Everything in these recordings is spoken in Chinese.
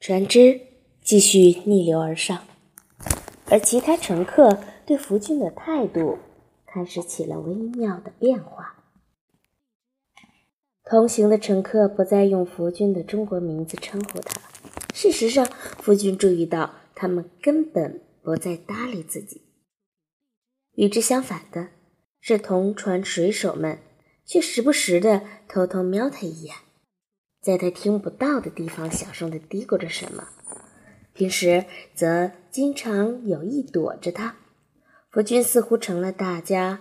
船只继续逆流而上，而其他乘客对福军的态度开始起了微妙的变化。同行的乘客不再用福军的中国名字称呼他。事实上，福军注意到他们根本不再搭理自己。与之相反的是，同船水手们却时不时的偷偷瞄他一眼，在他听不到的地方小声的嘀咕着什么。平时则经常有意躲着他。福军似乎成了大家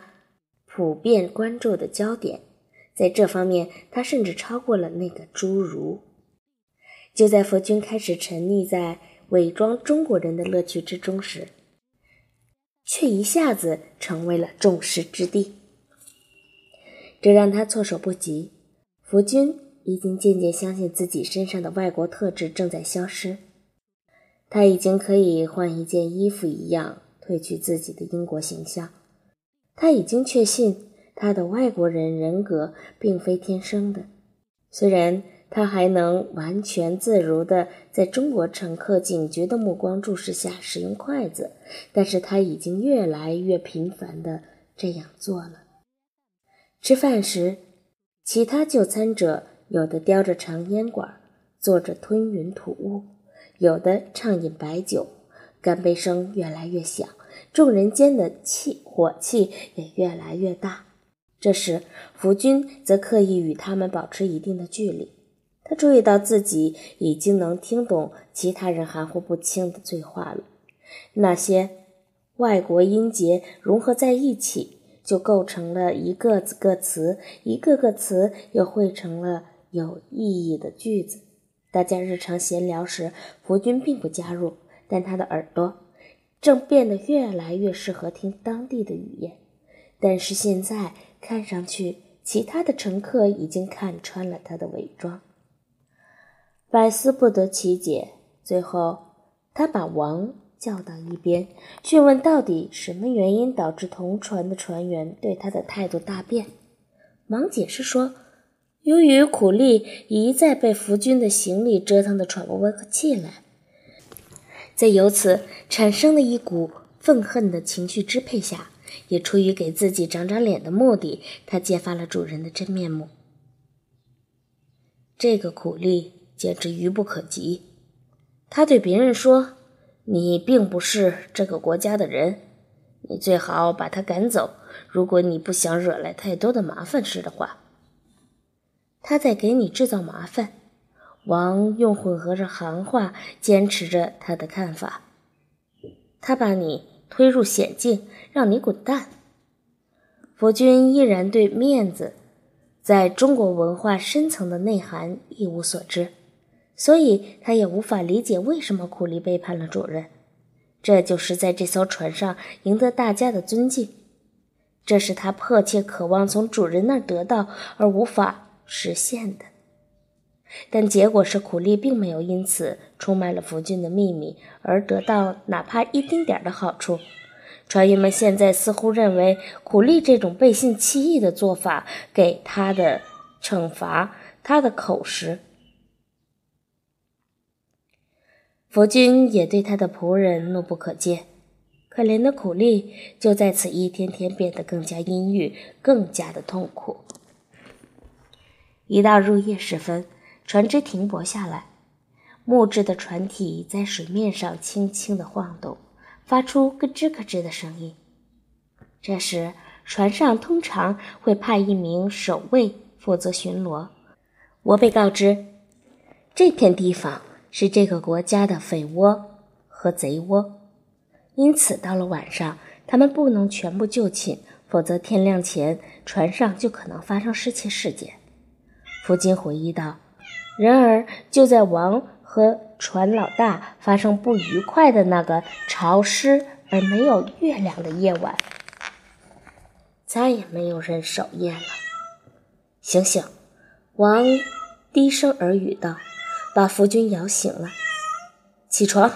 普遍关注的焦点。在这方面，他甚至超过了那个侏儒。就在佛君开始沉溺在伪装中国人的乐趣之中时，却一下子成为了众矢之的，这让他措手不及。福君已经渐渐相信自己身上的外国特质正在消失，他已经可以换一件衣服一样褪去自己的英国形象，他已经确信。他的外国人人格并非天生的，虽然他还能完全自如地在中国乘客警觉的目光注视下使用筷子，但是他已经越来越频繁地这样做了。吃饭时，其他就餐者有的叼着长烟管，坐着吞云吐雾；有的畅饮白酒，干杯声越来越响，众人间的气火气也越来越大。这时，福军则刻意与他们保持一定的距离。他注意到自己已经能听懂其他人含糊不清的对话了。那些外国音节融合在一起，就构成了一个个词，一个个词又汇成了有意义的句子。大家日常闲聊时，福军并不加入，但他的耳朵正变得越来越适合听当地的语言。但是现在。看上去，其他的乘客已经看穿了他的伪装。百思不得其解。最后，他把王叫到一边，询问到底什么原因导致同船的船员对他的态度大变。王解释说，由于苦力一再被福军的行李折腾得喘不过气来，在由此产生的一股愤恨的情绪支配下。也出于给自己长长脸的目的，他揭发了主人的真面目。这个苦力简直愚不可及。他对别人说：“你并不是这个国家的人，你最好把他赶走。如果你不想惹来太多的麻烦事的话。”他在给你制造麻烦。王用混合着行话坚持着他的看法。他把你。推入险境，让你滚蛋。佛君依然对面子在中国文化深层的内涵一无所知，所以他也无法理解为什么苦力背叛了主人。这就是在这艘船上赢得大家的尊敬，这是他迫切渴望从主人那儿得到而无法实现的。但结果是，苦力并没有因此出卖了福军的秘密而得到哪怕一丁点的好处。船员们现在似乎认为，苦力这种背信弃义的做法给他的惩罚，他的口实。福君也对他的仆人怒不可遏，可怜的苦力就在此一天天变得更加阴郁，更加的痛苦。一到入夜时分。船只停泊下来，木质的船体在水面上轻轻地晃动，发出咯吱咯吱的声音。这时，船上通常会派一名守卫负责巡逻。我被告知，这片地方是这个国家的匪窝和贼窝，因此到了晚上，他们不能全部就寝，否则天亮前船上就可能发生失窃事件。福金回忆道。然而，就在王和船老大发生不愉快的那个潮湿而没有月亮的夜晚，再也没有人守夜了。醒醒！王低声耳语道，把福君摇醒了。起床！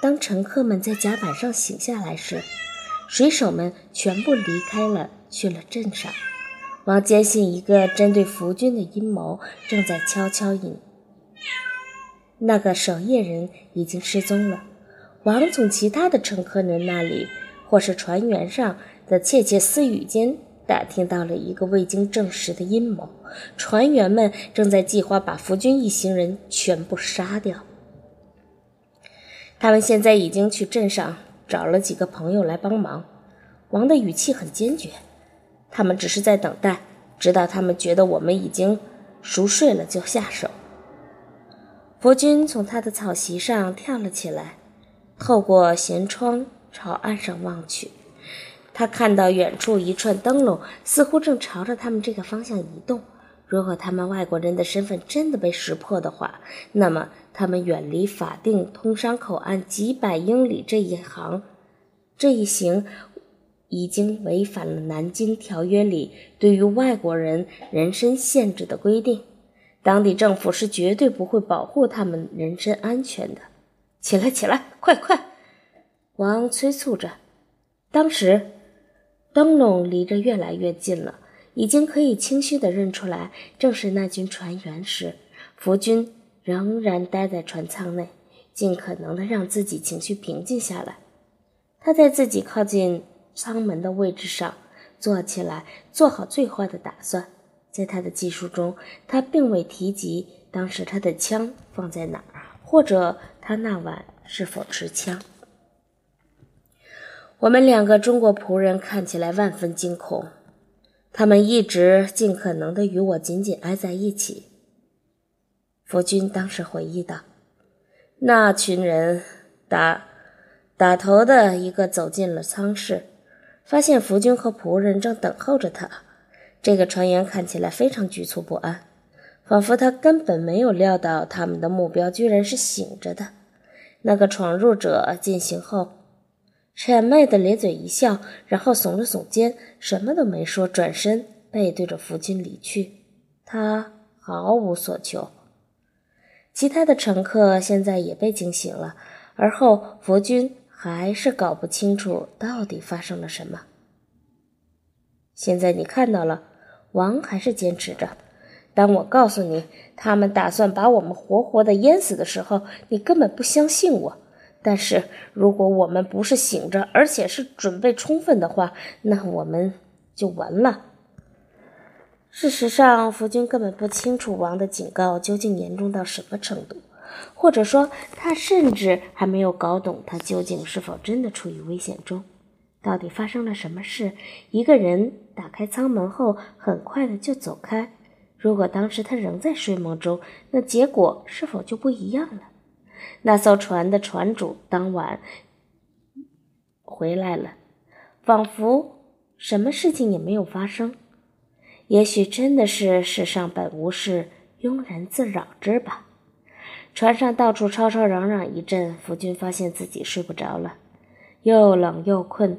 当乘客们在甲板上醒下来时，水手们全部离开了，去了镇上。王坚信，一个针对福军的阴谋正在悄悄隐那个守夜人已经失踪了。王从其他的乘客人那里，或是船员上的窃窃私语间，打听到了一个未经证实的阴谋：船员们正在计划把福军一行人全部杀掉。他们现在已经去镇上找了几个朋友来帮忙。王的语气很坚决，他们只是在等待，直到他们觉得我们已经熟睡了就下手。佛君从他的草席上跳了起来，透过舷窗朝岸上望去，他看到远处一串灯笼似乎正朝着他们这个方向移动。如果他们外国人的身份真的被识破的话，那么他们远离法定通商口岸几百英里这一行，这一行已经违反了南京条约里对于外国人人身限制的规定。当地政府是绝对不会保护他们人身安全的。起来，起来，快快！王催促着。当时，灯笼离着越来越近了。已经可以清晰地认出来，正是那群船员时，福军仍然待在船舱内，尽可能地让自己情绪平静下来。他在自己靠近舱门的位置上坐起来，做好最坏的打算。在他的记述中，他并未提及当时他的枪放在哪儿，或者他那晚是否持枪。我们两个中国仆人看起来万分惊恐。他们一直尽可能的与我紧紧挨在一起。夫君当时回忆道：“那群人打打头的一个走进了舱室，发现福君和仆人正等候着他。这个船员看起来非常局促不安，仿佛他根本没有料到他们的目标居然是醒着的。那个闯入者进行后。”谄媚的咧嘴一笑，然后耸了耸肩，什么都没说，转身背对着福军离去。他毫无所求。其他的乘客现在也被惊醒了，而后福军还是搞不清楚到底发生了什么。现在你看到了，王还是坚持着。当我告诉你他们打算把我们活活的淹死的时候，你根本不相信我。但是，如果我们不是醒着，而且是准备充分的话，那我们就完了。事实上，福军根本不清楚王的警告究竟严重到什么程度，或者说，他甚至还没有搞懂他究竟是否真的处于危险中。到底发生了什么事？一个人打开舱门后，很快的就走开。如果当时他仍在睡梦中，那结果是否就不一样了？那艘船的船主当晚回来了，仿佛什么事情也没有发生。也许真的是世上本无事，庸人自扰之吧。船上到处吵吵嚷嚷一阵，福军发现自己睡不着了，又冷又困。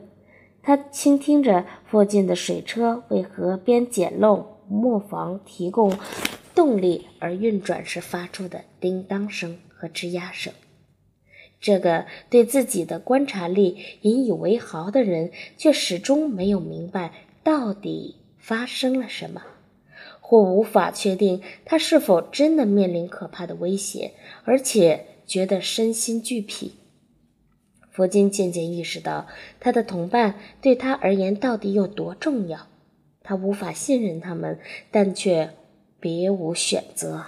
他倾听着附近的水车为河边简陋磨坊提供动力而运转时发出的叮当声。和吱呀声，这个对自己的观察力引以为豪的人，却始终没有明白到底发生了什么，或无法确定他是否真的面临可怕的威胁，而且觉得身心俱疲。佛经渐渐意识到，他的同伴对他而言到底有多重要。他无法信任他们，但却别无选择。